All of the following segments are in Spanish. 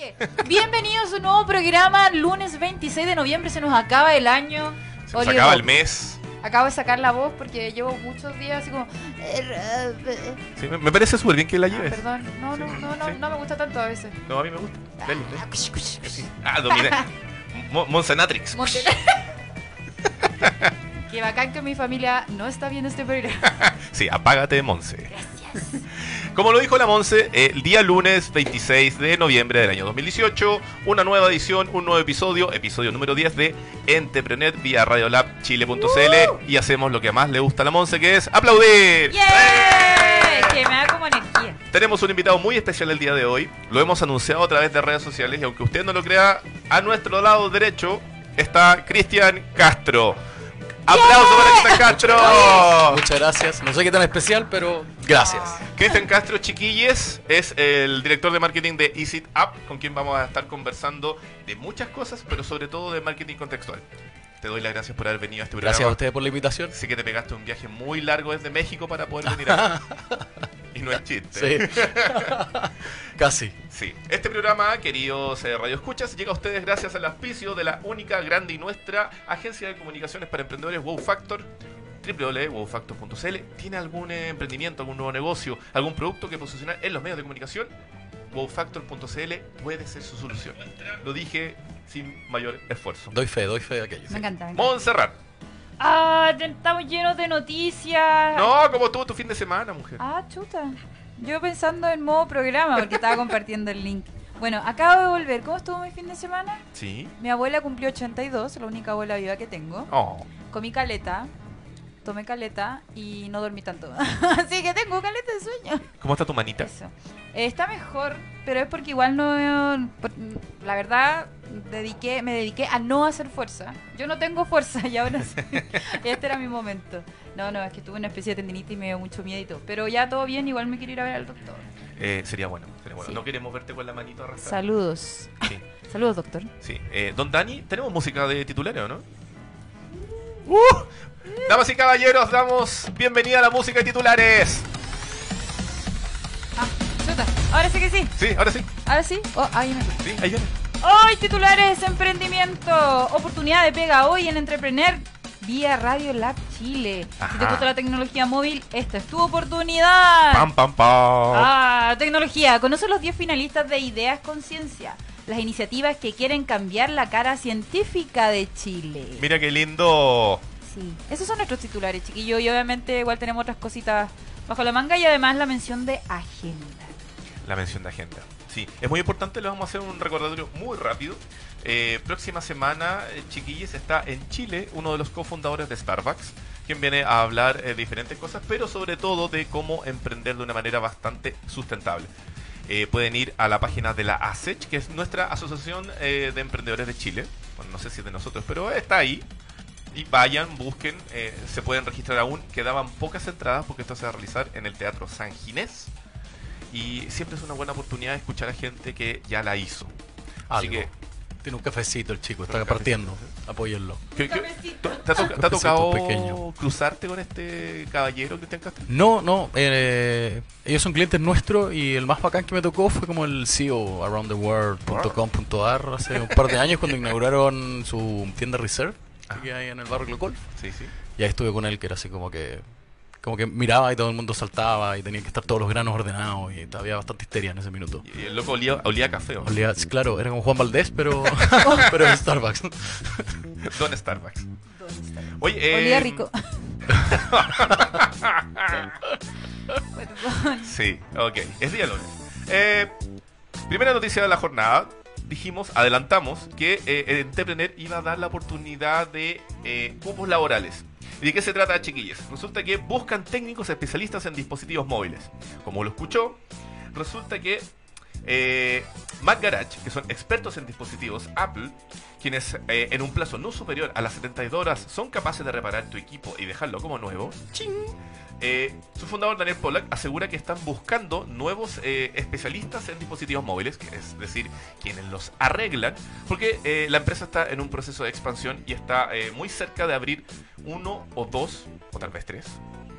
Oye, bienvenidos a un nuevo programa. Lunes 26 de noviembre se nos acaba el año. Se nos acaba el mes. Acabo de sacar la voz porque llevo muchos días así como. eh, Sí, me, parece súper bien que la ah, lleves. perdón, no, no, Sí, no, no, sí. no me gusta tanto a veces. No, a mí me gusta. Dale, dale. Ah. Ah, dominé. Mo- Monsenatrix. Qué bacán que mi familia no está viendo este programa. Sí, apágate, Monse. Gracias. Como lo dijo la Monse, eh, el día lunes 26 de noviembre del año 2018, una nueva edición, un nuevo episodio, episodio número 10 de Entrepreneur vía radiolabchile.cl y hacemos lo que más le gusta a la Monse, que es aplaudir. ¡Yay! Que me da como energía. Tenemos un invitado muy especial el día de hoy. Lo hemos anunciado a través de redes sociales y aunque usted no lo crea, a nuestro lado derecho está Cristian Castro. ¡Aplauso para Cristian Castro! Muchas gracias. No sé qué tan especial, pero gracias. Cristian Castro Chiquilles es el director de marketing de EasyT App, con quien vamos a estar conversando de muchas cosas, pero sobre todo de marketing contextual. Te doy las gracias por haber venido a este programa. Gracias a ustedes por la invitación. Sé que te pegaste un viaje muy largo desde México para poder venir acá. y no es chiste. Sí. Casi. Sí. Este programa, queridos eh, Radio Escuchas, llega a ustedes gracias al auspicio de la única, grande y nuestra agencia de comunicaciones para emprendedores Wow Factor www.wowfactor.cl ¿Tiene algún eh, emprendimiento, algún nuevo negocio, algún producto que posicionar en los medios de comunicación? wowfactor.cl puede ser su solución. Lo dije sin mayor esfuerzo. Doy fe, doy fe de aquello. Me encanta. me encanta. Montserrat. Ah, estamos llenos de noticias. No, como estuvo tu fin de semana, mujer. Ah, chuta. Yo pensando en modo programa porque estaba compartiendo el link. Bueno, acabo de volver. ¿Cómo estuvo mi fin de semana? Sí. Mi abuela cumplió 82, la única abuela viva que tengo. Oh. Comí caleta, tomé caleta y no dormí tanto. Así que tengo caleta de sueño. ¿Cómo está tu manita? Eso. Eh, está mejor, pero es porque igual no... por- la verdad, dediqué, me dediqué a no hacer fuerza. Yo no tengo fuerza y ahora sí. Este era mi momento. No, no, es que tuve una especie de tendinitis y me dio mucho miedito. Pero ya todo bien, igual me quiero ir a ver al doctor. Eh, sería bueno. Sería bueno. Sí. No queremos verte con la manito arrastrada. Saludos. Sí. Saludos, doctor. Sí. Eh, Don Dani, ¿tenemos música de titulares o no? ¡Uh! Damas y caballeros, damos bienvenida a la música de titulares. Ah, chuta. Ahora sí que sí. Sí, ahora sí. Ahora sí. Oh, ahí me Sí, ahí viene. Hoy titulares emprendimiento, oportunidad de pega hoy en Entrepreneur vía Radio Lab Chile. Si te gusta la tecnología móvil, esta es tu oportunidad. Pam, pam, pam. Ah, tecnología. Conoce los 10 finalistas de Ideas Conciencia, las iniciativas que quieren cambiar la cara científica de Chile. Mira qué lindo. Sí, esos son nuestros titulares, chiquillos. Y obviamente igual tenemos otras cositas bajo la manga y además la mención de agenda. La mención de agenda. Sí, es muy importante, le vamos a hacer un recordatorio muy rápido. Eh, próxima semana, eh, chiquillos, está en Chile uno de los cofundadores de Starbucks, quien viene a hablar eh, de diferentes cosas, pero sobre todo de cómo emprender de una manera bastante sustentable. Eh, pueden ir a la página de la ASECH, que es nuestra Asociación de Emprendedores de Chile. Bueno, no sé si es de nosotros, pero está ahí. Y vayan, busquen, eh, se pueden registrar aún. Quedaban pocas entradas porque esto se va a realizar en el Teatro San Ginés. Y siempre es una buena oportunidad de escuchar a gente que ya la hizo. Así Algo. que, Tiene un cafecito el chico, está partiendo. Apóyenlo. ¿qué-. ¿te, ha to- te ha Cafecito tocado pequeño. cruzarte con este caballero, Cristian Castro? No, no. eh, ellos son clientes nuestros y el más bacán que me tocó fue como el CEO aroundtheworld.com.ar hace un par de años cuando inauguraron su tienda Reserve Ah. que hay en el barrio Golf. Sí, sí. Y ahí estuve con él que era así como que como que miraba y todo el mundo saltaba y tenían que estar todos los granos ordenados y había bastante histeria en ese minuto. Y el loco olía, olía a café, ¿o no? Olía- claro, era como Juan Valdés, pero pero en Starbucks. Don Starbucks. Oye, eh, Olía rico. Sí, ok. Es día lunes. Eh, primera noticia de la jornada. Dijimos, adelantamos, que eh, Entrepreneur iba a dar la oportunidad de eh, cupos laborales. ¿Y de qué se trata, chiquillos? Resulta que buscan técnicos especialistas en dispositivos móviles. Como lo escuchó, resulta que eh, Mac Garage, que son expertos en dispositivos Apple, quienes eh, en un plazo no superior a las 72 horas son capaces de reparar tu equipo y dejarlo como nuevo, ¡ching! Eh, su fundador Daniel Pollack asegura que están buscando nuevos eh, especialistas en dispositivos móviles, que es decir, quienes los arreglan, porque eh, la empresa está en un proceso de expansión y está muy cerca de abrir uno o dos, o tal vez tres,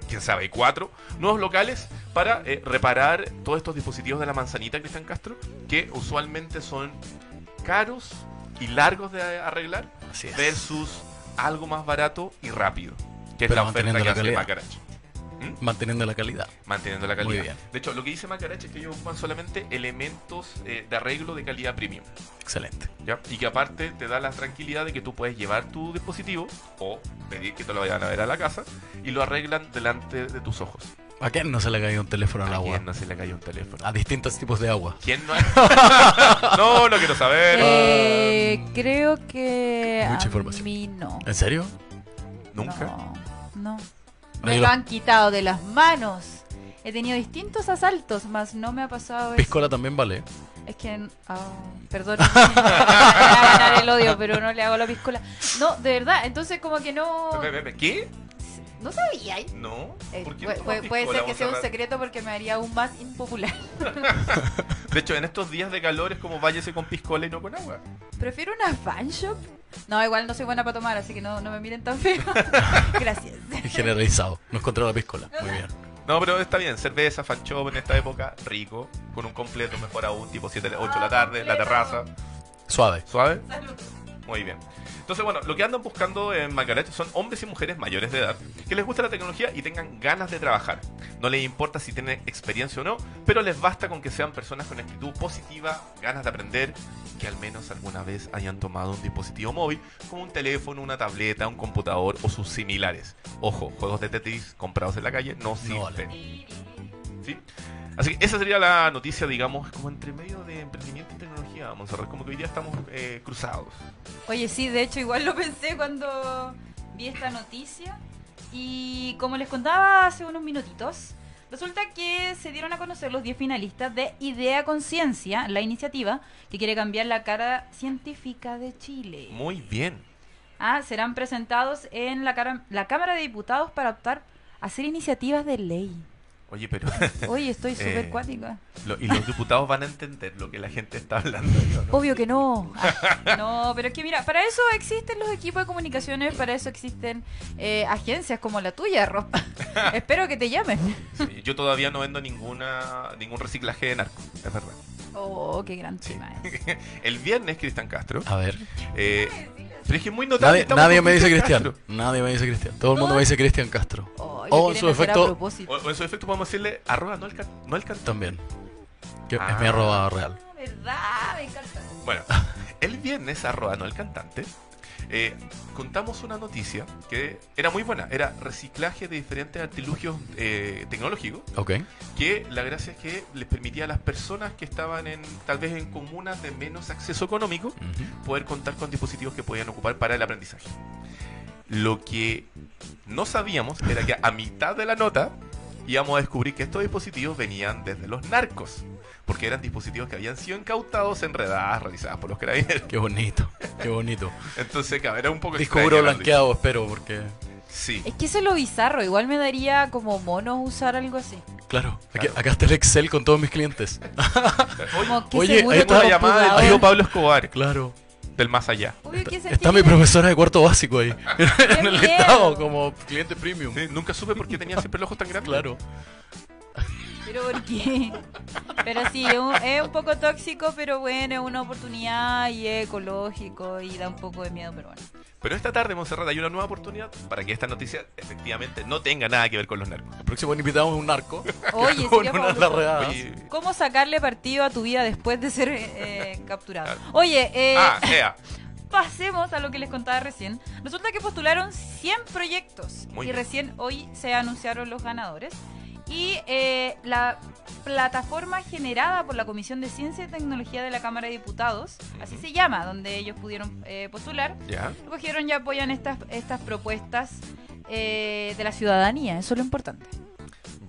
quién sabe, cuatro nuevos locales para reparar todos estos dispositivos de la manzanita, Cristian Castro, que usualmente son caros y largos de arreglar Así es. versus algo más barato y rápido, que es Pero la oferta que la hace calidad. Manteniendo la calidad. Manteniendo la calidad. Muy bien. De hecho, lo que dice Macarache es que ellos ocupan solamente elementos eh, de arreglo de calidad premium. Excelente. ¿ya? Y que aparte te da la tranquilidad de que tú puedes llevar tu dispositivo o pedir que te lo vayan a ver a la casa y lo arreglan delante de tus ojos. ¿A quién no se le ha caído un teléfono al ¿A agua? quién no se le cayó un teléfono? A distintos tipos de agua. ¿Quién no? no, no quiero saber. Eh, creo que Mucha a información. mí no. ¿En serio? Nunca. No, no. Me lo han quitado de las manos. He tenido distintos asaltos, más no me ha pasado eso. Piscola también vale. Es que, ah, perdón, me va a ganar el odio, pero no le hago la piscola. No, de verdad, entonces como que no, ¿Qué? no sabía. No. Eh, ¿Por qué puede, puede- ser que sea un secreto porque me haría aún más impopular. De hecho, en estos días de calor es como váyase con piscola y no con agua. Prefiero una fan shop. No, igual no soy buena para tomar, así que no, no me miren tan feo. Gracias. Generalizado. No encontré la piscola. Muy bien. No, pero está bien. Cerveza, fan shop en esta época, rico. Con un completo, mejor aún, tipo 7, 8 de la tarde, la terraza. Suave. ¿Suave? Salud. Muy bien. Entonces, bueno, lo que andan buscando en Macarache son hombres y mujeres mayores de edad que les gusta la tecnología y tengan ganas de trabajar. No les importa si tienen experiencia o no, pero les basta con que sean personas con actitud positiva, ganas de aprender, que al menos alguna vez hayan tomado un dispositivo móvil como un teléfono, una tableta, un computador o sus similares. Ojo, juegos de Tetris comprados en la calle no sirven. vale. ¿Sí? Así que esa sería la noticia, digamos, como entre medio de emprendimiento y tecnología, Monserrat. Como que hoy día estamos eh, cruzados. Oye, sí, de hecho igual lo pensé cuando vi esta noticia. Y como les contaba hace unos minutitos, resulta que se dieron a conocer los 10 finalistas de Idea Conciencia, la iniciativa que quiere cambiar la cara científica de Chile. Muy bien. Ah, serán presentados en la, cara- la Cámara de Diputados para optar a hacer iniciativas de ley. Oye, pero. Oye, estoy súper Eh, cuática. lo- y los diputados van a entender lo que la gente está hablando. ¿no? Obvio que no. Ah, no, pero es que mira, para eso existen los equipos de comunicaciones, para eso existen eh, agencias como la tuya, Ropa. Espero que te llamen. Sí, yo todavía no vendo ninguna ningún reciclaje de narco, es verdad. Oh, qué gran tema es. El viernes, Cristian Castro. A ver. eh, pero es que es muy notable. Nadie, me dice Cristian. Castro. Nadie me dice Cristian. Todo el mundo me dice Cristian Castro. Oh, O en su efecto-. O, o en su efecto podemos decirle arroba no al, can- no cantante. También. Que Ah. es mi arroba real. Ah, ¿Verdad? Me encanta. Bueno, el viernes, arroba no el cantante, eh, contamos una noticia que era muy buena. Era reciclaje de diferentes artilugios eh, tecnológicos Ok. que la gracia es que les permitía a las personas que estaban en tal vez en comunas de menos acceso económico poder contar con dispositivos que podían ocupar para el aprendizaje. Lo que no sabíamos era que a mitad de la nota íbamos a descubrir que estos dispositivos venían desde los narcos, porque eran dispositivos que habían sido incautados en redadas realizadas por los carabineros. Qué bonito. Qué bonito. Entonces, claro, era un poco Disco extraña duro la blanqueado, espero, porque. Sí. Es que eso es lo bizarro. Igual me daría como mono usar algo así. Claro, aquí- Claro. acá está el Excel con todos mis clientes. Como que Oye, ahí está Esta llamada del tío Pablo Escobar, Claro. del más allá. Obvio que se Está mi profesora de cuarto básico ahí. en el miedo! estado, como cliente premium. Sí, nunca supe por qué tenía siempre los ojos tan grandes. Claro. Pero ¿por qué? Pero sí, es un, es un poco tóxico, pero bueno, es una oportunidad y es ecológico y da un poco de miedo, pero bueno. Pero esta tarde, Monserrat, hay una nueva oportunidad para que esta noticia efectivamente no tenga nada que ver con los narcos. El próximo invitado es un narco. Oye, con sería. Oye, ¿Cómo sacarle partido a tu vida después de ser eh, capturado? Oye, eh, ah, ea. pasemos a lo que les contaba recién. Resulta que postularon 100 proyectos Muy y bien. recién hoy se anunciaron los ganadores. Y eh, la plataforma generada por la Comisión de Ciencia y Tecnología de la Cámara de Diputados, así se llama, donde ellos pudieron eh, postular, Ya. cogieron y apoyan estas, estas propuestas eh, de la ciudadanía. Eso es lo importante.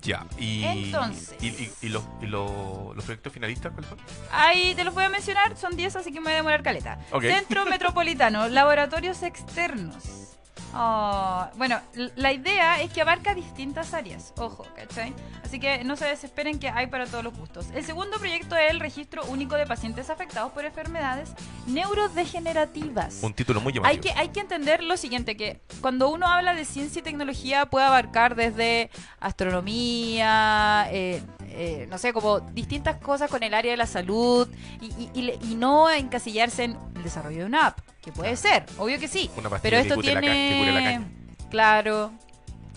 Ya. Y, Entonces. ¿Y, y- y los, y los- los proyectos finalistas cuáles son? Ahí te los voy a mencionar, son 10, así que me voy a demorar caleta. Ok. Centro Metropolitano, laboratorios externos. Ah, bueno, la idea es que abarca distintas áreas, ojo, ¿cachai? Así que no se desesperen que hay para todos los gustos. El segundo proyecto es el registro único de pacientes afectados por enfermedades neurodegenerativas. Un título muy llamativo. Hay que, hay que entender lo siguiente, que cuando uno habla de ciencia y tecnología puede abarcar desde astronomía, eh, eh, no sé, como distintas cosas con el área de la salud y, y- y le- y no encasillarse en el desarrollo de una app, que puede ser, obvio que sí. Una Pero que esto cure la ca- que cure la tiene... caña. Claro,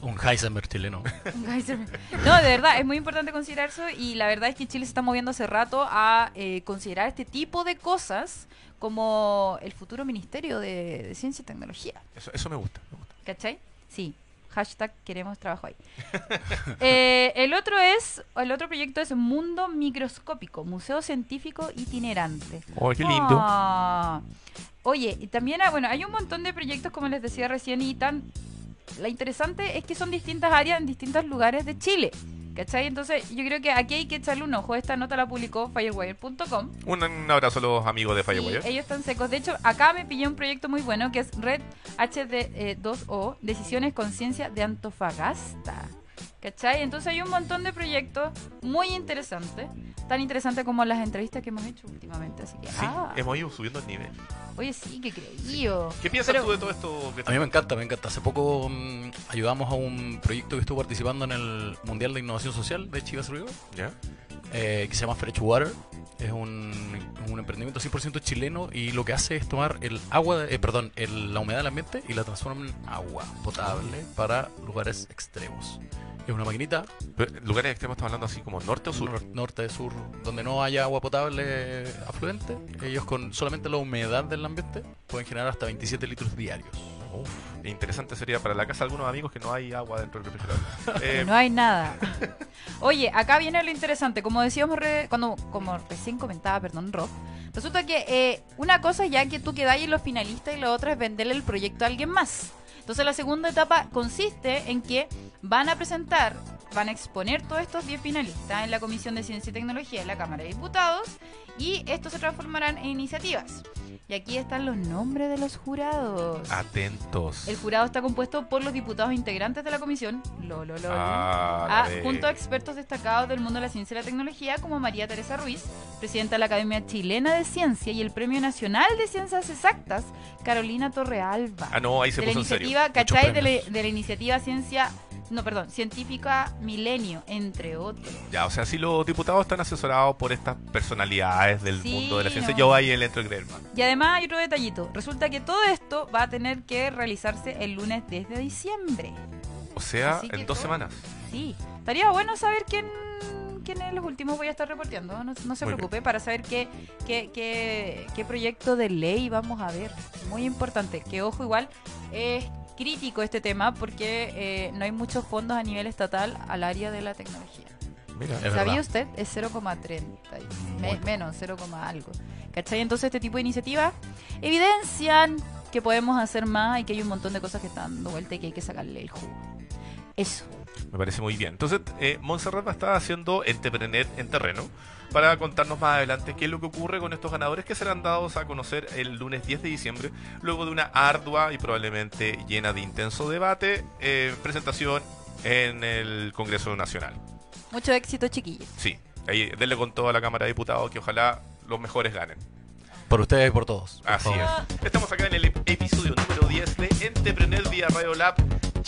Un Heisenberg chileno. un Geyser. No, de verdad, es muy importante considerar eso y la verdad es que Chile se está moviendo hace rato a eh, considerar este tipo de cosas como el futuro Ministerio de, de Ciencia y Tecnología. Eso, eso me gusta. me gusta. ¿Cachai? Sí. Hashtag queremos trabajo ahí. Eh, el otro es, el otro proyecto es Mundo Microscópico, Museo Científico Itinerante. Oh, qué lindo. Ah. Oye, y también, ah, bueno, hay un montón de proyectos, como les decía recién, y tan... La interesante es que son distintas áreas en distintos lugares de Chile. ¿Cachai? Entonces, yo creo que aquí hay que echarle un ojo. Esta nota la publicó firewire.com. Un, un abrazo a los amigos de Y Firewire. ellos están secos. De hecho, acá me pillé un proyecto muy bueno que es Red HD2O, Decisiones Conciencia de Antofagasta. ¿Cachai? Entonces hay un montón de proyectos muy interesantes. Tan interesantes como las entrevistas que hemos hecho últimamente. Así que, Sí, ah, hemos ido subiendo el nivel. oye, sí, que creído. ¿Qué piensas Pero- tú de todo esto? A mí me encanta, me encanta. Hace poco mm, ayudamos a un proyecto que estuvo participando en el Mundial de Innovación Social de Chivas Río, ¿Ya? eh, que se llama Freshwater. Es un, un emprendimiento 100% chileno y lo que hace es tomar el agua, eh, perdón, el- la humedad del ambiente y la transforma en agua potable para lugares extremos. Es una maquinita, ¿Lugares extremos estamos hablando así como norte o sur? nor- norte, sur, donde no haya agua potable afluente. Ellos con solamente la humedad del ambiente pueden generar hasta 27 litros diarios. Interesante sería para la casa de algunos amigos que no hay agua dentro del refrigerador. Eh, No hay nada. Oye, acá viene lo interesante. Como decíamos, re- cuando, como recién comentaba, perdón, Rob, resulta que eh, una cosa es ya que tú quedáis en los finalistas y la otra es venderle el proyecto a alguien más. Entonces la segunda etapa consiste en que van a presentar, van a exponer todos estos 10 finalistas en la Comisión de Ciencia y Tecnología de la Cámara de Diputados y estos se transformarán en iniciativas. Y aquí están los nombres de los jurados. atentos. El jurado está compuesto por los diputados integrantes de la comisión, lo, lo, lo, Ah, Ah, junto a expertos destacados del mundo de la ciencia y la tecnología como María Teresa Ruiz, presidenta de la Academia Chilena de Ciencia y el Premio Nacional de Ciencias Exactas, Carolina Torrealba. Ah, no, ahí se de la puso en serio. iniciativa, ¿cachai? De la, de la iniciativa Ciencia, no, perdón, Científica Milenio, entre otros. Ya, o sea, si los diputados están asesorados por estas personalidades del Sí, mundo de la ciencia, no. yo ahí le entro a creer más. Y además hay otro detallito. Resulta que todo esto va a tener que realizarse el lunes 10 de diciembre. O sea, Así en dos todo- semanas. Sí, estaría bueno saber quién, quién es los últimos voy a estar reporteando. No, no se Muy preocupe para saber qué, qué, qué, qué proyecto de ley vamos a ver. Muy importante. Que ojo, igual es crítico este tema porque eh, no hay muchos fondos a nivel estatal al área de la tecnología. Mira, ¿Sabía verdad. usted? Es 0,30. Muy me- menos, 0, algo. ¿Cachai? Entonces este tipo de iniciativas evidencian que podemos hacer más y que hay un montón de cosas que están dando vuelta y que hay que sacarle el jugo. Eso. me parece muy bien. Entonces, eh, Montserrat va a estar haciendo Entrepreneur en terreno para contarnos más adelante qué es lo que ocurre con estos ganadores que serán dados a conocer el lunes 10 de diciembre, luego de una ardua y probablemente llena de intenso debate, eh, presentación en el Congreso Nacional. Mucho éxito, chiquillos. Sí, ahí denle con todo a la Cámara de Diputados que ojalá los mejores ganen. Por ustedes y por todos. por Así favor. es. Estamos acá en el ep- episodio número 10 de Entrepreneur vía Radiolab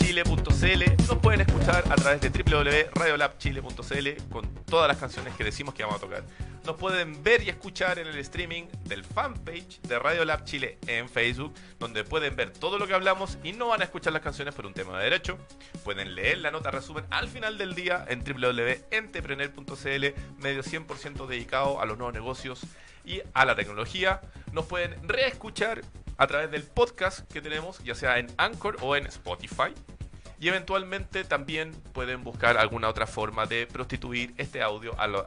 chile.cl. Nos pueden escuchar a través de www.radiolabchile.cl con todas las canciones que decimos que vamos a tocar. Nos pueden ver y escuchar en el streaming del fanpage de Radiolab Chile en Facebook, donde pueden ver todo lo que hablamos y no van a escuchar las canciones por un tema de derecho. Pueden leer la nota resumen al final del día en www.entrepreneur.cl, medio 100% dedicado a los nuevos negocios y a la tecnología. Nos pueden reescuchar a través del podcast que tenemos, ya sea en Anchor o en Spotify. Y eventualmente también pueden buscar alguna otra forma de prostituir este audio a lo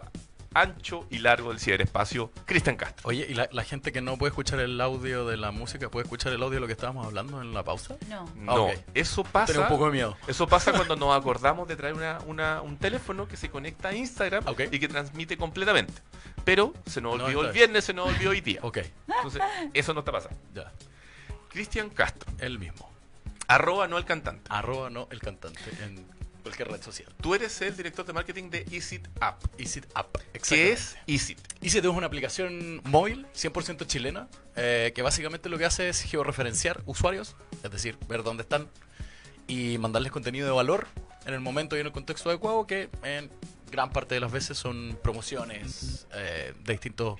ancho y largo del ciberespacio. Cristian Castro. Oye, ¿y la, la gente que no puede escuchar el audio de la música puede escuchar el audio de lo que estábamos hablando en la pausa? No. No, eso Tengo pasa. un poco de miedo. Eso pasa cuando nos acordamos de traer una, una- un teléfono que se conecta a Instagram y que transmite completamente. Pero se nos No, olvidó el viernes, se nos olvidó hoy día. Ok, Entonces, eso no está pasando. ya. Cristian Castro, El mismo. Arroba no el cantante. Arroba no el cantante en Cualquier red social. Tú eres el director de marketing de Easit App. Easy App. ¿Qué es Easit? Easy es una aplicación móvil, 100% chilena, eh, que básicamente lo que hace es georreferenciar usuarios, es decir, ver dónde están y mandarles contenido de valor en el momento y en el contexto adecuado, que en gran parte de las veces son promociones eh, de distintos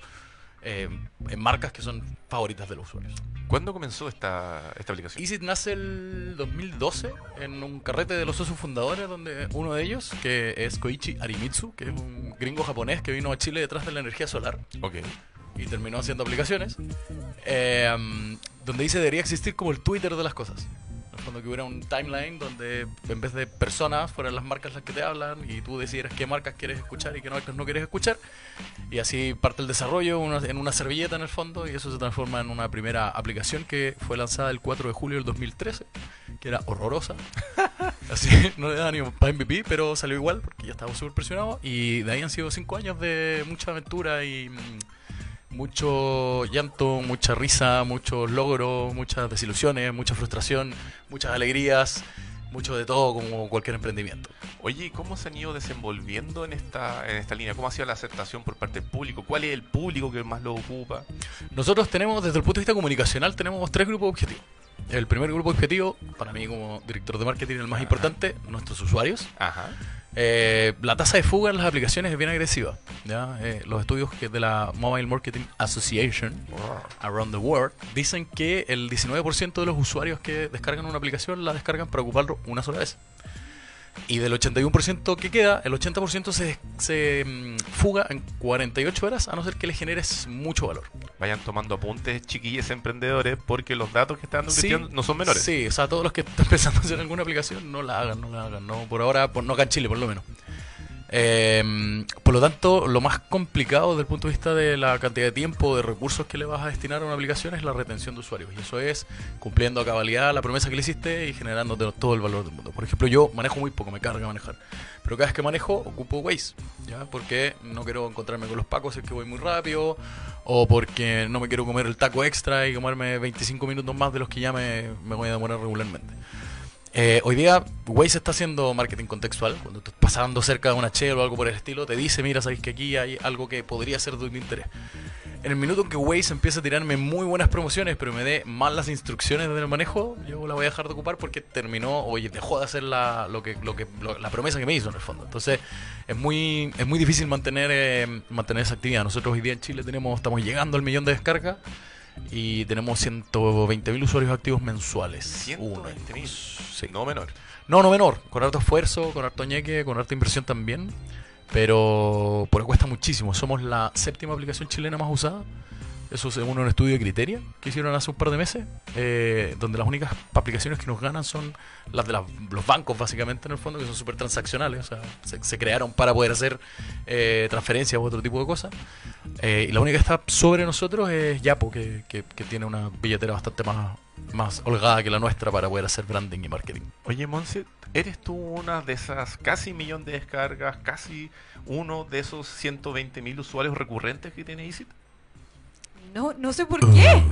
eh, en marcas que son favoritas de los usuarios. ¿Cuándo comenzó esta, esta aplicación? Easy nace el 2012 en un carrete de los socios fundadores, donde uno de ellos, que es Koichi Arimitsu, que es un gringo japonés que vino a Chile detrás de la energía solar Ok. y terminó haciendo aplicaciones, eh, donde dice debería existir como el Twitter de las cosas. Fondo que hubiera un timeline donde en vez de personas fueran las marcas las que te hablan y tú decidieras qué marcas quieres escuchar y qué marcas no quieres escuchar. Y así parte el desarrollo una- en una servilleta en el fondo y eso se transforma en una primera aplicación que fue lanzada el 4 de julio del 2013, que era horrorosa. Así no le da ni para MVP, pero salió igual porque ya estaba súper presionado. Y de ahí han sido cinco años de mucha aventura y mm, mucho llanto, mucha risa, muchos logros, muchas desilusiones, mucha frustración, muchas alegrías, mucho de todo como cualquier emprendimiento. Oye, ¿y cómo se han ido desenvolviendo en esta, en esta línea? ¿Cómo ha sido la aceptación por parte del público? ¿Cuál es el público que más lo ocupa? Nosotros tenemos, desde el punto de vista comunicacional, tenemos tres grupos objetivos. El primer grupo objetivo, para mí como director de marketing, el más Ajá. importante, nuestros usuarios. Ajá. Eh, la tasa de fuga en las aplicaciones es bien agresiva. ¿ya? Eh, los estudios que de la Mobile Marketing Association Around the World dicen que el 19% de los usuarios que descargan una aplicación la descargan para ocuparlo una sola vez. Y del 81% que queda, el 80% se, se mm, fuga en 48 horas a no ser que le generes mucho valor. Vayan tomando apuntes, chiquillos emprendedores, porque los datos que están dando Sí, Cristian no son menores. Sí, o sea, todos los que están pensando en hacer alguna aplicación, no la hagan, no la hagan. No, por ahora, por, no acá en Chile, por lo menos. Eh, por lo tanto, lo más complicado desde el punto de vista de la cantidad de tiempo, de recursos que le vas a destinar a una aplicación es la retención de usuarios. Y eso es cumpliendo a cabalidad la promesa que le hiciste y generando todo el valor del mundo. Por ejemplo, yo manejo muy poco, me carga manejar. Pero cada vez que manejo, ocupo Waze. ¿ya? Porque no quiero encontrarme con los pacos, es que voy muy rápido. O porque no me quiero comer el taco extra y comerme 25 minutos más de los que ya me voy a demorar regularmente. Eh, hoy día Waze está haciendo marketing contextual. Cuando estás pasando cerca de una Shell o algo por el estilo, te dice, mira, sabéis que aquí hay algo que podría ser de tu interés. En el minuto en que Waze empieza a tirarme muy buenas promociones, pero me dé mal las instrucciones del manejo, yo la voy a dejar de ocupar porque terminó, oye, dejó de hacer la, lo que, lo que, lo- la promesa que me hizo en el fondo. Entonces, es muy, es muy difícil mantener, eh, mantener esa actividad. Nosotros hoy día en Chile tenemos, estamos llegando al millón de descargas y tenemos 120.000 usuarios activos mensuales. 120.000. Únicos. Sí. No menor. No, no menor, con harto esfuerzo, con harto ñeque, con harta inversión también, pero porque cuesta muchísimo. Somos la séptima aplicación chilena más usada. Eso según un estudio de Criteria que hicieron hace un par de meses, eh, donde las únicas aplicaciones que nos ganan son las de los bancos, básicamente, en el fondo, que son súper transaccionales. O sea, se, crearon para poder hacer eh, transferencias u otro tipo de cosas. Eh, y la única que está sobre nosotros es Yapo, que, tiene una billetera bastante más, más holgada que la nuestra para poder hacer branding y marketing. Oye, Monse, ¿eres tú una de esas casi millón de descargas, casi uno de esos 120.000 usuarios recurrentes que tiene Easy? No, no sé por qué.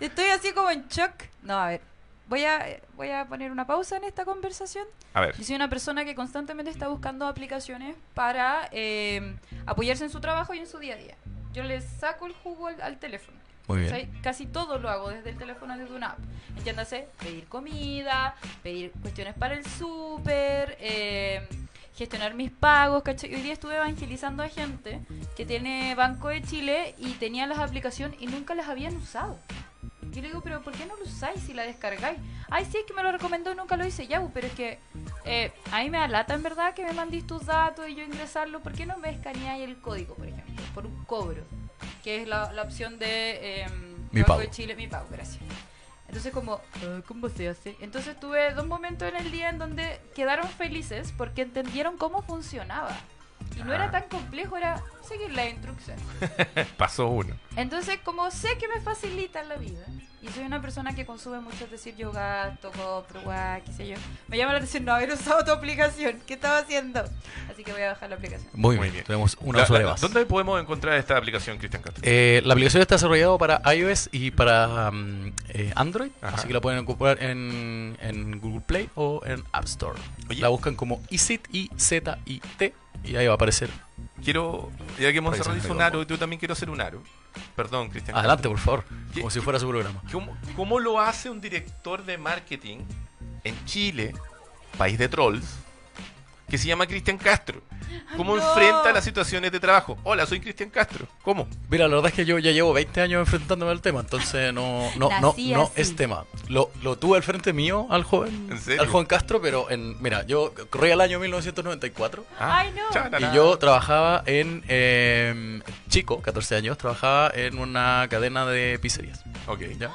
Estoy así como en shock. No, a ver. Voy a, voy a poner una pausa en esta conversación. A ver, Yo soy una persona que constantemente está buscando aplicaciones para eh, apoyarse en su trabajo y en su día a día. Yo le saco el jugo al, al teléfono. Muy bien. Casi todo lo hago desde el teléfono, desde una app. Entiéndase, pedir comida, pedir cuestiones para el súper, eh, gestionar mis pagos, ¿cachai? Hoy día estuve evangelizando a gente que tiene Banco de Chile y tenía las aplicaciones y nunca las habían usado. Yo le digo, pero ¿por qué no lo usáis si la descargáis? Ay, sí, es que me lo recomendó y nunca lo hice. Ya, pero es que eh, a mí me da lata en verdad que me mandéis tus datos y yo ingresarlo. ¿Por qué no me escaneáis el código, por ejemplo? Por un cobro, que es la, la opción de eh, Mi Banco pago. de Chile, mi pago, gracias. Entonces como, "Ah, ¿cómo se hace? Entonces tuve dos momentos en el día en donde quedaron felices porque entendieron cómo funcionaba. Y no era tan complejo, era seguir la instrucción. Pasó uno. Entonces, como sé que me facilita la vida, y soy una persona que consume mucho, es decir, yo gasto, compro, guay, qué sé yo, me llama la atención no haber usado tu aplicación. ¿Qué estaba haciendo? Así que voy a bajar la aplicación. Muy, Muy bien. bien. Tenemos una La- usuario la- más. ¿Dónde podemos encontrar esta aplicación, Cristian Castro? Eh, la aplicación está desarrollada para iOS y para mm, eh, Android, Ajá. así que la pueden ocupar en, en Google Play o en App Store. Oye. La buscan como EZIT, I-Z-I-T, y ahí va a aparecer. Quiero, ya que Monserrat hizo un aro, yo también quiero hacer un aro. Perdón, Cristian. Adelante, por favor, ¿Qué- como si fuera su programa. ¿Cómo, cómo lo hace un director de marketing en Chile, país de trolls, que se llama Cristian Castro? ¿Cómo no. enfrenta las situaciones de trabajo? Hola, soy Cristian Castro. ¿Cómo? Mira, la verdad es que yo ya llevo 20 años enfrentándome al tema, entonces no, no, no, no es tema. Lo, lo tuve al frente mío al joven, ¿En serio? al joven Castro, pero en, mira, yo corría el año 1994 Ay, no. y yo trabajaba en, eh, chico, 14 años, trabajaba en una cadena de pizzerías, Ok. ¿ya?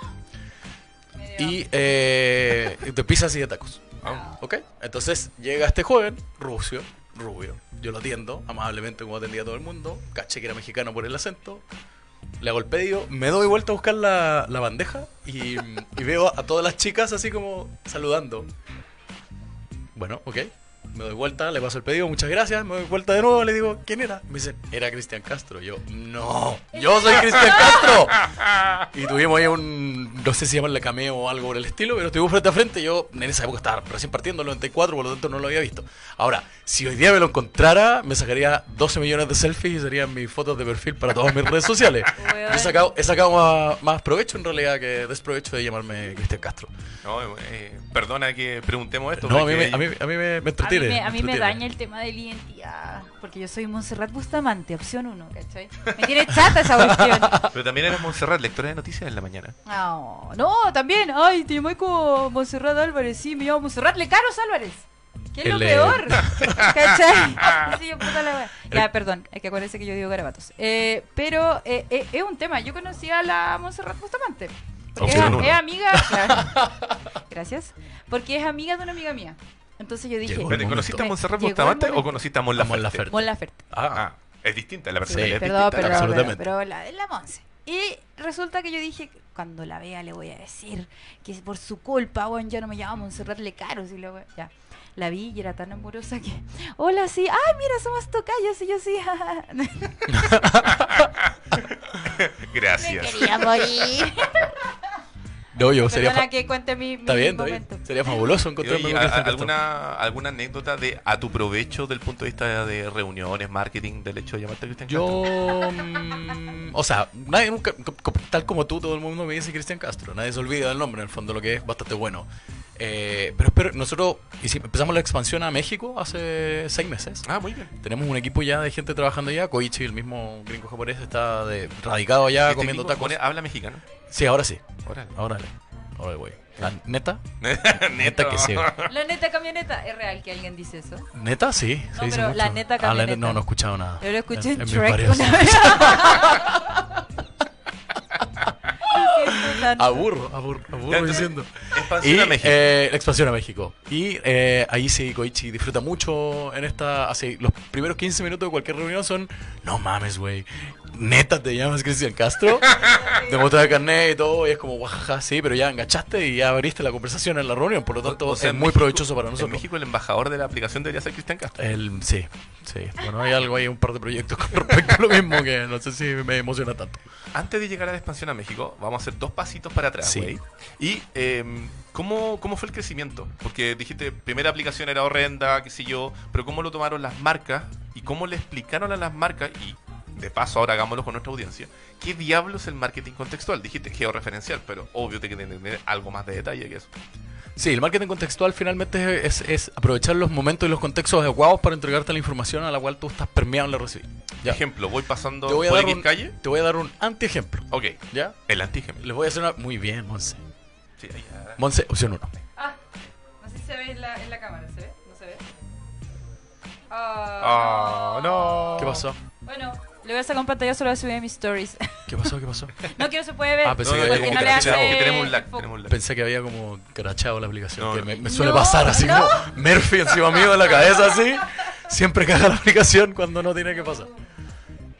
Y eh, de pizzas y de tacos. Ah. ¿Ok? Entonces llega este joven, rucio, rubio. Yo lo atiendo amablemente como atendía a todo el mundo. Caché que era mexicano por el acento. Le hago el pedido, me doy vuelta a buscar la, la bandeja y, y veo a todas las chicas así como saludando. Bueno, ok. Me doy vuelta, le paso el pedido, muchas gracias. Me doy vuelta de nuevo, le digo, ¿quién era? Me dicen, era Cristian Castro. Yo, no, yo soy Cristian Castro. Y tuvimos ahí un, no sé si llamarle cameo o algo por el estilo, pero estuvimos frente a frente. Yo en esa época estaba recién partiendo, el 94, por lo tanto no lo había visto. Ahora, si hoy día me lo encontrara, me sacaría 12 millones de selfies y serían mis fotos de perfil para todas mis redes sociales. He sacado, he sacado más, más provecho en realidad que desprovecho de llamarme Cristian Castro. No, eh, perdona que preguntemos esto. No, a mí, me, a mí, a mí me, me A mí, entretiene. me, a mí me daña el tema de la identidad. Porque yo soy Montserrat Bustamante, opción 1, ¿cachai? Me tiene chata esa cuestión. Pero también eres Montserrat, lectora de noticias en la mañana. No, no, también. Ay, te llamé como Montserrat Álvarez. Sí, me llamo Montserrat Lecaros Álvarez. ¿Qué es lo El, peor? ¿Cachai? Así yo, puta la wea. Ya, perdón, hay que acordarse que yo digo garabatos. Eh, pero eh, eh, es un tema. Yo conocí a la Montserrat Bustamante. Porque es, uno. es amiga. claro. Gracias. Porque es amiga de una amiga mía. Entonces yo dije, Llegó ¿Conociste a. Montserrat Bustamante o conociste a Mon Laferte? Mon Laferte. Ah, Ah, es distinta, la Sí, personalidad es Perdón, distinta. pero, absolutamente. pero, pero la, la Monse. Y resulta que yo dije, cuando la vea le voy a decir que por su culpa, bueno, ya no me llamo Montserrat Lecaros y luego ya. La vi y era tan amorosa que, hola, sí, ay, mira, somos tocayos y yo sí, me Gracias. quería morir. no, yo sería. Perdona que cuente mi, mi Está bien, está momento. bien. Sería fabuloso encontrarme oye, con a-. ¿alguna, ¿Alguna anécdota de a tu provecho del punto de vista de reuniones, marketing, del hecho de llamarte Cristian Castro? Yo. mm, o sea, nadie nunca. Tal como tú, todo el mundo me dice Cristian Castro. Nadie se olvida del nombre, en el fondo, lo que es bastante bueno. Eh, pero espero, nosotros hicimos- empezamos la expansión a México hace seis meses. Ah, muy bien. Tenemos un equipo ya de gente trabajando allá. Koichi, el mismo gringo japonés, está de- radicado allá Este comiendo tacos. pone- habla mexicano. Sí, ahora sí. Órale. Ahora le. Ahora le voy. La neta. Neta que sí. La neta camioneta, ¿es real que alguien dice eso? Neta, sí. No, se dice pero la mucho. neta Ah, la camioneta. neta, no, no he escuchado nada. Yo lo escuché en, una vez. Aburro, aburro, aburro diciendo. Expansión Y a México. eh, la expansión a México. Y eh, ahí sí, Koichi disfruta mucho en esta. Así, los primeros 15 minutos de cualquier reunión son: No mames, güey. Neta te llamas Cristian Castro. te muestras el carnet y todo. Y es como, guajaja, sí, pero ya enganchaste y ya abriste la conversación en la reunión. Por lo tanto, O sea, es en muy México- provechoso para En nosotros. México el embajador de la aplicación debería ser Cristian Castro. El, sí, sí. Bueno, hay algo ahí, un par de proyectos con respecto a lo mismo que no sé si me emociona tanto. Antes de llegar a la expansión a México, vamos a hacer dos pasitos para atrás, Sí. Y, eh, ¿cómo, ¿cómo fue el crecimiento? Porque dijiste, primera aplicación era horrenda, qué sé yo, pero ¿cómo lo tomaron las marcas? ¿Y cómo le explicaron a las marcas? Y, de paso, ahora hagámoslo con nuestra audiencia. ¿Qué diablos es el marketing contextual? Dijiste georreferencial, pero obvio tiene que tener algo más de detalle que eso. Sí, el marketing contextual finalmente es, es aprovechar los momentos y los contextos adecuados para entregarte la información a la cual tú estás permeable a recibir. Ya. Ejemplo, voy pasando Te voy, a por dar X un, calle. te voy a dar un antiejemplo. Ok, ¿Ya? el antígeno. Les voy a hacer una. Muy bien, Monse. Sí, ahí, ah. Monse, opción 1. Ah, no sé si se ve en la, en la cámara, ¿se ve? ¿No se ve? Ah, no. ¿Qué pasó? Bueno, le voy a sacar un pantallazo, lo voy a subir a mis stories. ¿Qué pasó? ¿Qué pasó? no, que no se puede ver. Ah, pensé No, que había como no crachado. hace que tenemos un lag, tenemos un lag. Pensé que había como crachado la aplicación. No, que no. me, me suele No, pasar así no. como Murphy encima mío de la cabeza así. siempre caga la aplicación cuando no tiene que pasar.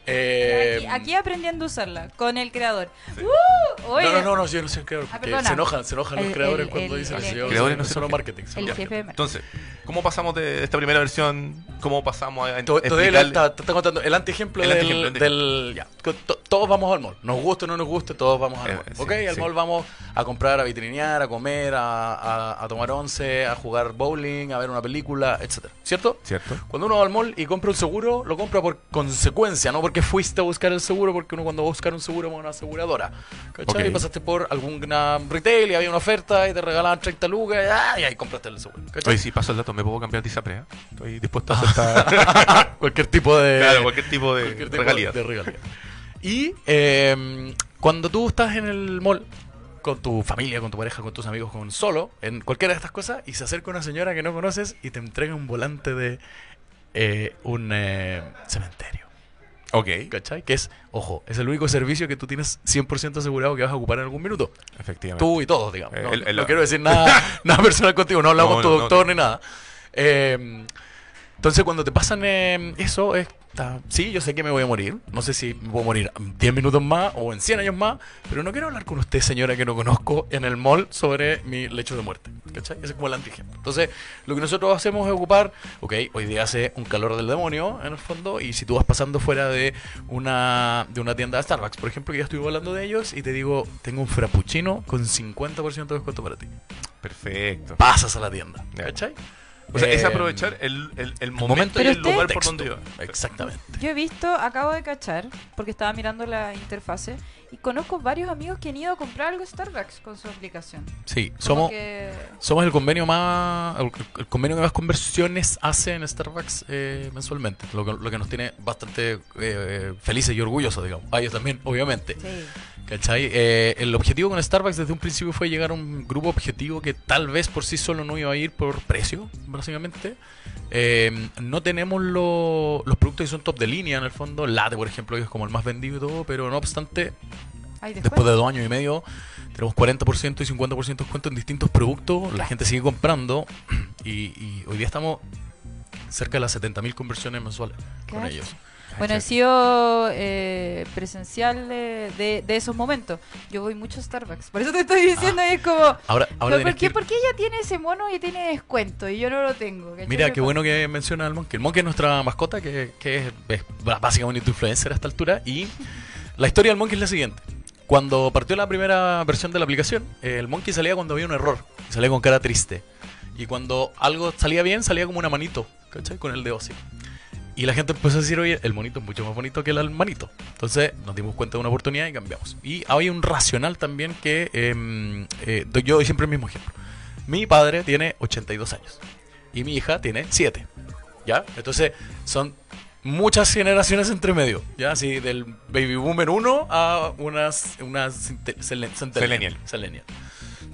Eh, Aquí, aquí aprendiendo a usarla con el creador. ¡Uh! Oye, no, no, no, no, yo no soy el creador. Ah, se enojan, se enojan los El- creadores el- cuando el- dicen el- eso. Yo Creadores no enojan. marketing. El Ya. jefe de Entonces, ¿cómo pasamos de esta primera versión? ¿Cómo pasamos a te está contando el antiejemplo El del, del- ya. To- todos vamos al mall. Nos guste o no nos guste, todos vamos al Eh, mall. sí, ok, al sí. mall vamos a comprar, a vitrinear, a comer, a, a- a tomar once, a jugar bowling, a ver una película, etcétera. ¿Cierto? ¿Cierto? Cuando uno va al mall y compra un seguro, lo compra por consecuencia, no porque fuiste a buscar el seguro, porque uno cuando va a buscar un seguro va a una aseguradora. ¿Cachai? Ok. Y pasaste por alguna retail y había una oferta y te regalaban 30 lucas y, ah, y ahí compraste el seguro. ¿cachai? Oye, si paso el dato, ¿me puedo cambiar de ISAPRE? eh? Estoy dispuesto a aceptar cualquier tipo de claro, cualquier tipo de cualquier tipo regalías. de regalías. Y eh, cuando tú estás en el mall con tu familia, con tu pareja, con tus amigos, con solo, en cualquiera de estas cosas, y se acerca una señora que no conoces y te entrega un volante de eh, un eh, cementerio. Ok, ¿Cachai? Que es, ojo, es el único servicio que tú tienes 100% asegurado que vas a ocupar en algún minuto. efectivamente. Tú y todos, digamos. Eh, No, el- el- no quiero decir nada, nada personal contigo, no hablamos No, con tu doctor ni nada. Eh, entonces, cuando te pasan eh, eso, es, está- sí, yo sé que me voy a morir. No sé si me puedo morir en 10 minutos más o en 100 años más, pero no quiero hablar con usted, señora, que no conozco en el mall sobre mi lecho de muerte. ¿Cachai? Ese es como el antiejemplo. Entonces, lo que nosotros hacemos es ocupar, ok, hoy día hace un calor del demonio, en el fondo, y si tú vas pasando fuera de una, de una tienda de Starbucks, por ejemplo, que ya estuvimos hablando de ellos, y te digo, tengo un frappuccino con 50% de descuento para ti. Perfecto. Pasas a la tienda. ¿Cachai? O sea, es Eh, aprovechar el, el, el momento, y el lugar por donde yo. Exactamente. Yo he visto, acabo de cachar, porque estaba mirando la interfase, y conozco varios amigos que han ido a comprar algo Starbucks con su aplicación. Sí, Como somos, que- somos el convenio más el, el convenio que más conversiones hace en Starbucks eh, mensualmente, lo que, lo que nos tiene bastante eh, felices y orgullosos, digamos. A ellos también, obviamente. Sí. ¿Cachai? Eh, el objetivo con Starbucks desde un principio fue llegar a un grupo objetivo que tal vez por sí solo no iba a ir por precio, básicamente. Eh, no tenemos lo- los productos que son top de línea en el fondo. Late, por ejemplo, que es como el más vendido y todo, pero no obstante, después de dos años y medio, tenemos 40% y 50% de descuento en distintos productos. La gente sigue comprando y, y hoy día estamos cerca de las 70.000 conversiones mensuales con ellos. Bueno, he sido eh, presencial de, de- de esos momentos. Yo voy mucho a Starbucks. Por eso te estoy diciendo, y es como... Ahora, ahora ¿Por, qué, ir- por qué ella tiene ese mono y tiene descuento y yo no lo tengo? ¿Cachai? Mira, ¿Qué bueno que menciona al Monkey. El Monkey es nuestra mascota, que, que es, es básicamente tu influencer a esta altura. Y la historia del Monkey es la siguiente. Cuando partió la primera versión de la aplicación, el Monkey salía cuando había un error. Salía con cara triste. Y cuando algo salía bien, salía como una manito, ¿cachai? Con el dedo así. Y la gente empezó a decir, oye, el monito es mucho más bonito que el manito. Entonces nos dimos cuenta de una oportunidad y cambiamos. Y hay un racional también que em, eh, doy yo doy siempre el mismo ejemplo. Mi padre tiene 82 años y mi hija tiene 7. ¿Ya? Entonces son muchas generaciones entre medio. ¿Ya? Así del baby boomer 1 a unas, unas centennial.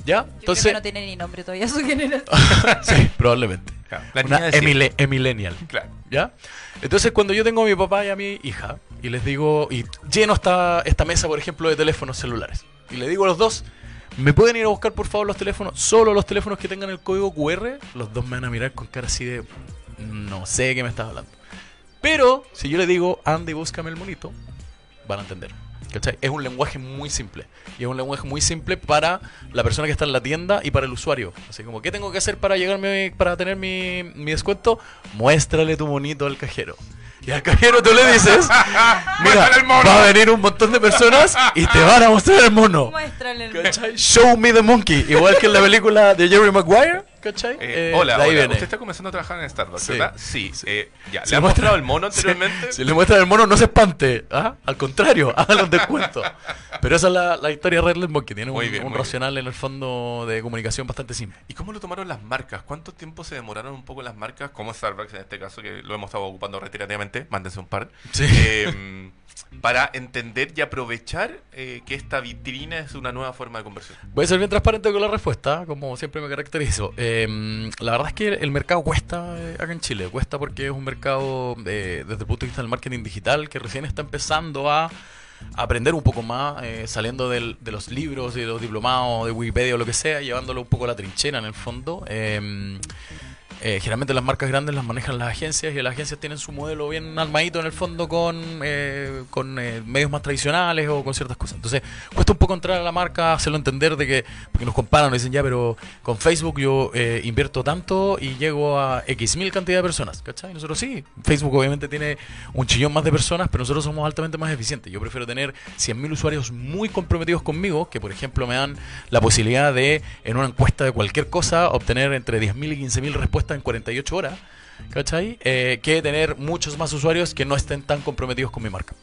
¿Ya? Yo creo Entonces, que no tiene ni nombre todavía su generación. sí, probablemente. Claro, la Una niña siete. emile- emillennial. Claro. ¿Ya? Entonces, cuando yo tengo a mi papá y a mi hija, y les digo, y lleno esta, esta mesa, por ejemplo, de teléfonos celulares, y le digo a los dos, ¿me pueden ir a buscar, por favor, los teléfonos? Solo los teléfonos que tengan el código QR, los dos me van a mirar con cara así de, no sé de qué me estás hablando. Pero, si yo le digo, anda y búscame el monito, van a entender. ¿Cachai? Es un lenguaje muy simple. Y es un lenguaje muy simple para la persona que está en la tienda y para el usuario. Así como, ¿qué tengo que hacer para llegarme, para tener mi, mi descuento? Muéstrale tu monito al cajero. Y al cajero tú le dices, mira, mono". va a venir un montón de personas y te van a mostrar el mono. Muéstrale el ¿Cachai? Show me the monkey. Igual que en la película de Jerry Maguire. ¿Cachai? Eh, Eh, hola, de hola. viene. Usted está comenzando a trabajar en Starbucks, Sí. ¿verdad? Sí. eh, ya. ¿Le muestra- mostrado el mono Sí. anteriormente? Si le muestran el mono, no se espante. ¿ah? Al contrario, háganlo en descuento. Pero esa es la, la historia real del monkey. Tiene Muy un, bien, un muy bien. racional en el fondo de comunicación bastante simple. ¿Y cómo lo tomaron las marcas? ¿Cuánto tiempo se demoraron un poco las marcas, como Starbucks en este caso, que lo hemos estado ocupando reiterativamente, mándense un par, Sí. para entender y aprovechar eh, que esta vitrina es una nueva forma de conversión? Voy a ser bien transparente con la respuesta, como siempre me caracterizo. Eh, la verdad es que el mercado cuesta eh, acá en Chile. Cuesta porque es un mercado, eh, desde el punto de vista del marketing digital, que recién está empezando a aprender un poco más, eh, saliendo del- de los libros y de los diplomados de Wikipedia o lo que sea, llevándolo un poco a la trinchera en el fondo. Eh, generalmente las marcas grandes las manejan las agencias y las agencias tienen su modelo bien armadito en el fondo con, eh, con eh, medios más tradicionales o con ciertas cosas. Entonces, cuesta un poco entrar a la marca, hacerlo entender de que, porque nos comparan, nos dicen ya, pero con Facebook yo eh, invierto tanto y llego a X mil cantidad de personas, ¿cachai? Nosotros sí, Facebook obviamente tiene un chillón más de personas, pero nosotros somos altamente más eficientes. Yo prefiero tener 100.000 usuarios muy comprometidos conmigo, que por ejemplo me dan la posibilidad de, en una encuesta de cualquier cosa, obtener entre 10.000 y 15.000 respuestas en 48 horas, ¿cachai? Eh, que tener muchos más usuarios que no estén tan comprometidos con mi marca.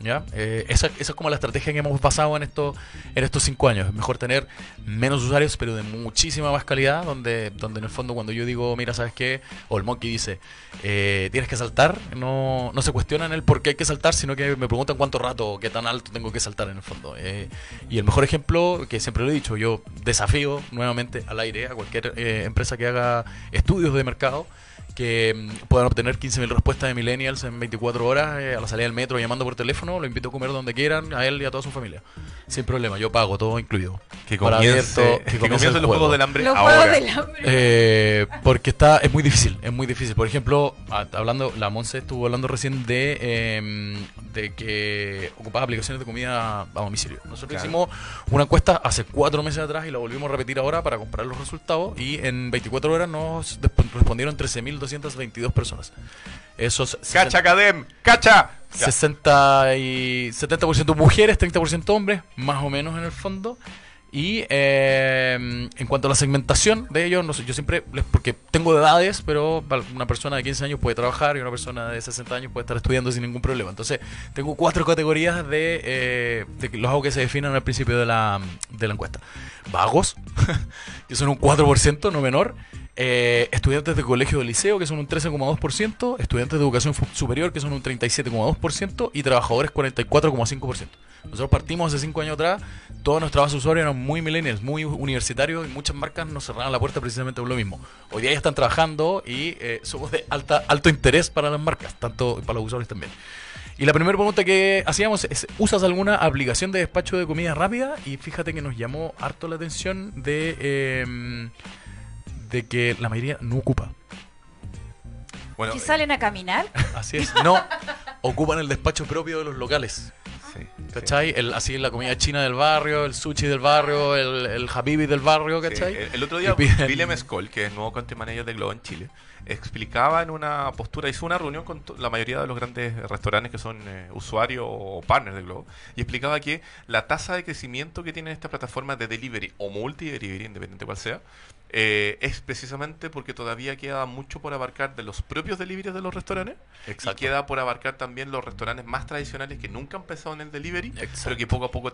Ya. Eh, esa, esa es como la estrategia que hemos basado en, esto, en estos cinco años. Es mejor tener menos usuarios, pero de muchísima más calidad, donde, donde en el fondo cuando yo digo, mira, ¿sabes qué? O el monkey dice, eh, tienes que saltar, no, no se cuestionan el por qué hay que saltar, sino que me preguntan cuánto rato o qué tan alto tengo que saltar en el fondo. Eh, y el mejor ejemplo, que siempre lo he dicho, yo desafío nuevamente al aire a cualquier empresa que haga estudios de mercado que mm, puedan obtener 15.000 respuestas de millennials en 24 horas eh, a la salida del metro llamando por teléfono. Lo invito a comer donde quieran, a él y a toda su familia. Sin problema, yo pago, todo incluido. Que comiencen los. Juegos del Hambre los ahora. Del hambre. Eh, porque está, es muy difícil, es muy difícil. Por ejemplo, hablando, la Monse estuvo hablando recién de, em, de que ocupaba aplicaciones de comida a domicilio. Nosotros claro. hicimos una encuesta hace cuatro meses atrás y la volvimos a repetir ahora para comprar los resultados y en 24 horas nos respondieron 13.000 2.222 personas. Esos. ¡Cacha, Cadem! ¡Cacha! 60 y 70% mujeres, 30% hombres, más o menos en el fondo. Y eh, en cuanto a la segmentación de ellos, no sé, yo siempre, porque tengo edades, pero una persona de 15 años puede trabajar y una persona de 60 años puede estar estudiando sin ningún problema. Entonces, tengo cuatro categorías de, eh, de los hago que se definan al principio de la, de la encuesta. Vagos, que son un 4%, no menor. Eh, estudiantes de colegio o liceo, que son un 13,2%, estudiantes de educación superior, que son un 37,2%, y trabajadores 44,5%. Nosotros partimos hace 5 años atrás, toda nuestra base de usuarios eran muy millennials, muy universitarios, y muchas marcas nos cerraron la puerta precisamente por lo mismo. Hoy día ya están trabajando y eh, somos de alta, alto interés para las marcas, tanto para los usuarios también. Y la primera pregunta que hacíamos es, ¿usas alguna aplicación de despacho de comida rápida? Y fíjate que nos llamó harto la atención de, eh, de que la mayoría no ocupa. Bueno, ¿Que salen a caminar? Así es, no ocupan el despacho propio de los locales. Sí, sí. ¿Cachai? El, así la comida china del barrio, el sushi del barrio, el, el habibi del barrio, Sí, ¿cachai? el, el otro día, piden- William Skoll, que es el nuevo country manager de Globo en Chile, explicaba en una postura, hizo una reunión con la mayoría de los grandes restaurantes que son eh, usuarios o partners de Globo, y explicaba que la tasa de crecimiento que tiene esta plataforma de delivery o multi-delivery, independiente cual sea, eh, es precisamente porque todavía queda mucho por abarcar de los propios deliveries de los restaurantes y Exacto. queda por abarcar también los restaurantes más tradicionales que nunca han empezado en el delivery, pero Exacto. que poco a poco